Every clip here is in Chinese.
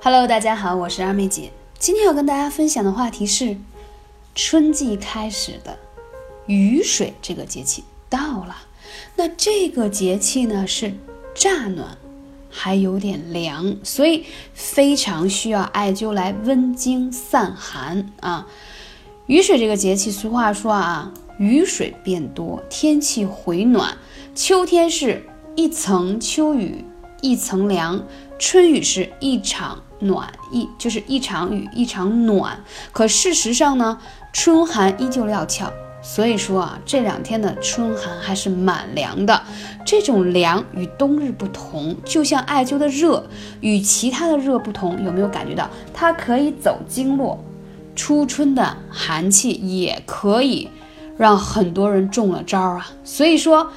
Hello，大家好，我是二妹姐。今天要跟大家分享的话题是春季开始的雨水这个节气到了。那这个节气呢是乍暖，还有点凉，所以非常需要艾灸来温经散寒啊。雨水这个节气，俗话说啊，雨水变多，天气回暖。秋天是一层秋雨一层凉，春雨是一场暖一就是一场雨一场暖。可事实上呢，春寒依旧料峭。所以说啊，这两天的春寒还是蛮凉的。这种凉与冬日不同，就像艾灸的热与其他的热不同，有没有感觉到它可以走经络？初春的寒气也可以让很多人中了招啊。所以说，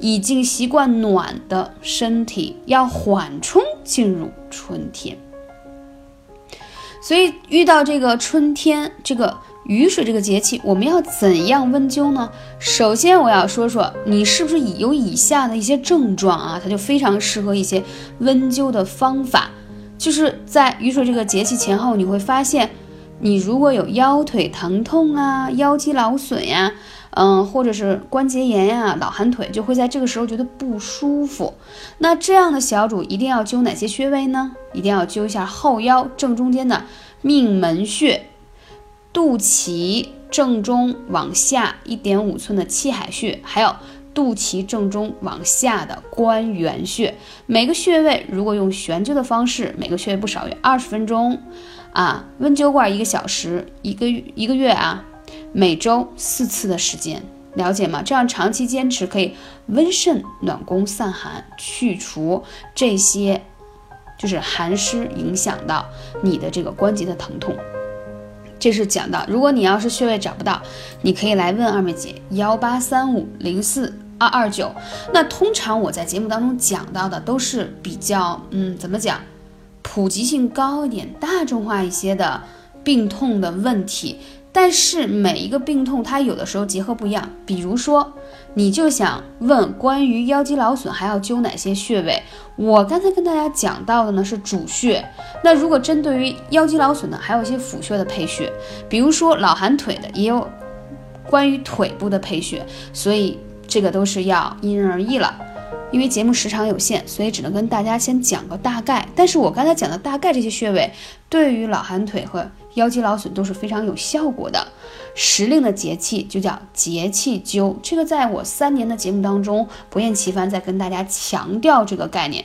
已经习惯暖的身体要缓冲进入春天。所以遇到这个春天这个。雨水这个节气，我们要怎样温灸呢？首先，我要说说你是不是有以下的一些症状啊？它就非常适合一些温灸的方法。就是在雨水这个节气前后，你会发现，你如果有腰腿疼痛啊、腰肌劳损呀，嗯，或者是关节炎呀、老寒腿，就会在这个时候觉得不舒服。那这样的小主一定要灸哪些穴位呢？一定要灸一下后腰正中间的命门穴。肚脐正中往下一点五寸的气海穴，还有肚脐正中往下的关元穴，每个穴位如果用悬灸的方式，每个穴位不少于二十分钟，啊，温灸罐一个小时，一个一个月啊，每周四次的时间，了解吗？这样长期坚持可以温肾暖宫散寒，去除这些就是寒湿影响到你的这个关节的疼痛。这是讲到，如果你要是穴位找不到，你可以来问二妹姐幺八三五零四二二九。那通常我在节目当中讲到的都是比较，嗯，怎么讲，普及性高一点、大众化一些的病痛的问题。但是每一个病痛，它有的时候结合不一样。比如说，你就想问关于腰肌劳损还要灸哪些穴位？我刚才跟大家讲到的呢是主穴。那如果针对于腰肌劳损呢，还有一些辅穴的配穴，比如说老寒腿的，也有关于腿部的配穴。所以这个都是要因人而异了。因为节目时长有限，所以只能跟大家先讲个大概。但是我刚才讲的大概这些穴位，对于老寒腿和腰肌劳损都是非常有效果的。时令的节气就叫节气灸，这个在我三年的节目当中不厌其烦在跟大家强调这个概念。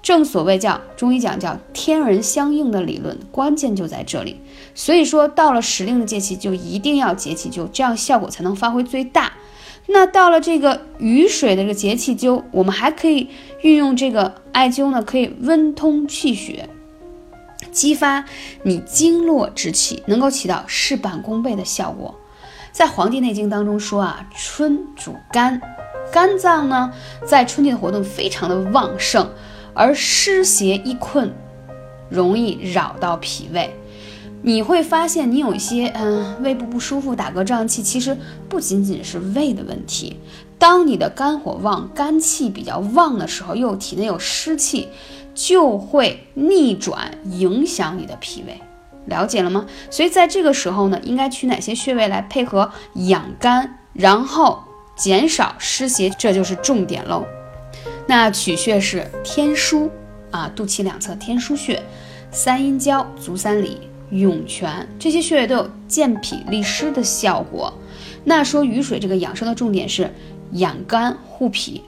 正所谓叫中医讲叫天人相应的理论，关键就在这里。所以说到了时令的节气就一定要节气灸，这样效果才能发挥最大。那到了这个雨水的这个节气灸，我们还可以运用这个艾灸呢，可以温通气血，激发你经络之气，能够起到事半功倍的效果。在《黄帝内经》当中说啊，春主肝，肝脏呢在春季的活动非常的旺盛，而湿邪一困，容易扰到脾胃。你会发现，你有一些嗯胃部不舒服、打嗝胀气，其实不仅仅是胃的问题。当你的肝火旺、肝气比较旺的时候，又体内有湿气，就会逆转影响你的脾胃。了解了吗？所以在这个时候呢，应该取哪些穴位来配合养肝，然后减少湿邪，这就是重点喽。那取穴是天枢啊，肚脐两侧天枢穴、三阴交、足三里。涌泉这些穴位都有健脾利湿的效果。那说雨水这个养生的重点是养肝护脾，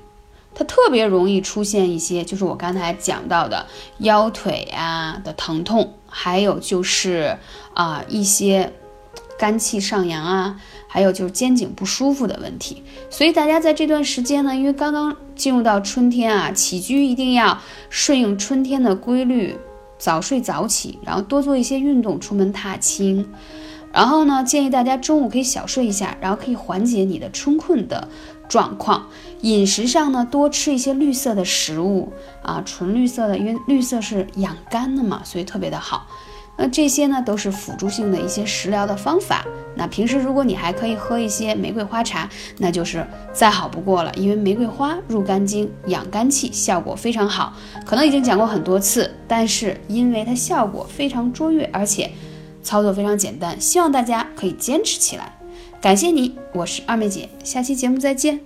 它特别容易出现一些，就是我刚才讲到的腰腿啊的疼痛，还有就是啊一些肝气上扬啊，还有就是肩颈不舒服的问题。所以大家在这段时间呢，因为刚刚进入到春天啊，起居一定要顺应春天的规律。早睡早起，然后多做一些运动，出门踏青。然后呢，建议大家中午可以小睡一下，然后可以缓解你的春困的状况。饮食上呢，多吃一些绿色的食物啊，纯绿色的，因为绿色是养肝的嘛，所以特别的好。那这些呢都是辅助性的一些食疗的方法。那平时如果你还可以喝一些玫瑰花茶，那就是再好不过了。因为玫瑰花入肝经、养肝气，效果非常好。可能已经讲过很多次，但是因为它效果非常卓越，而且操作非常简单，希望大家可以坚持起来。感谢你，我是二妹姐，下期节目再见。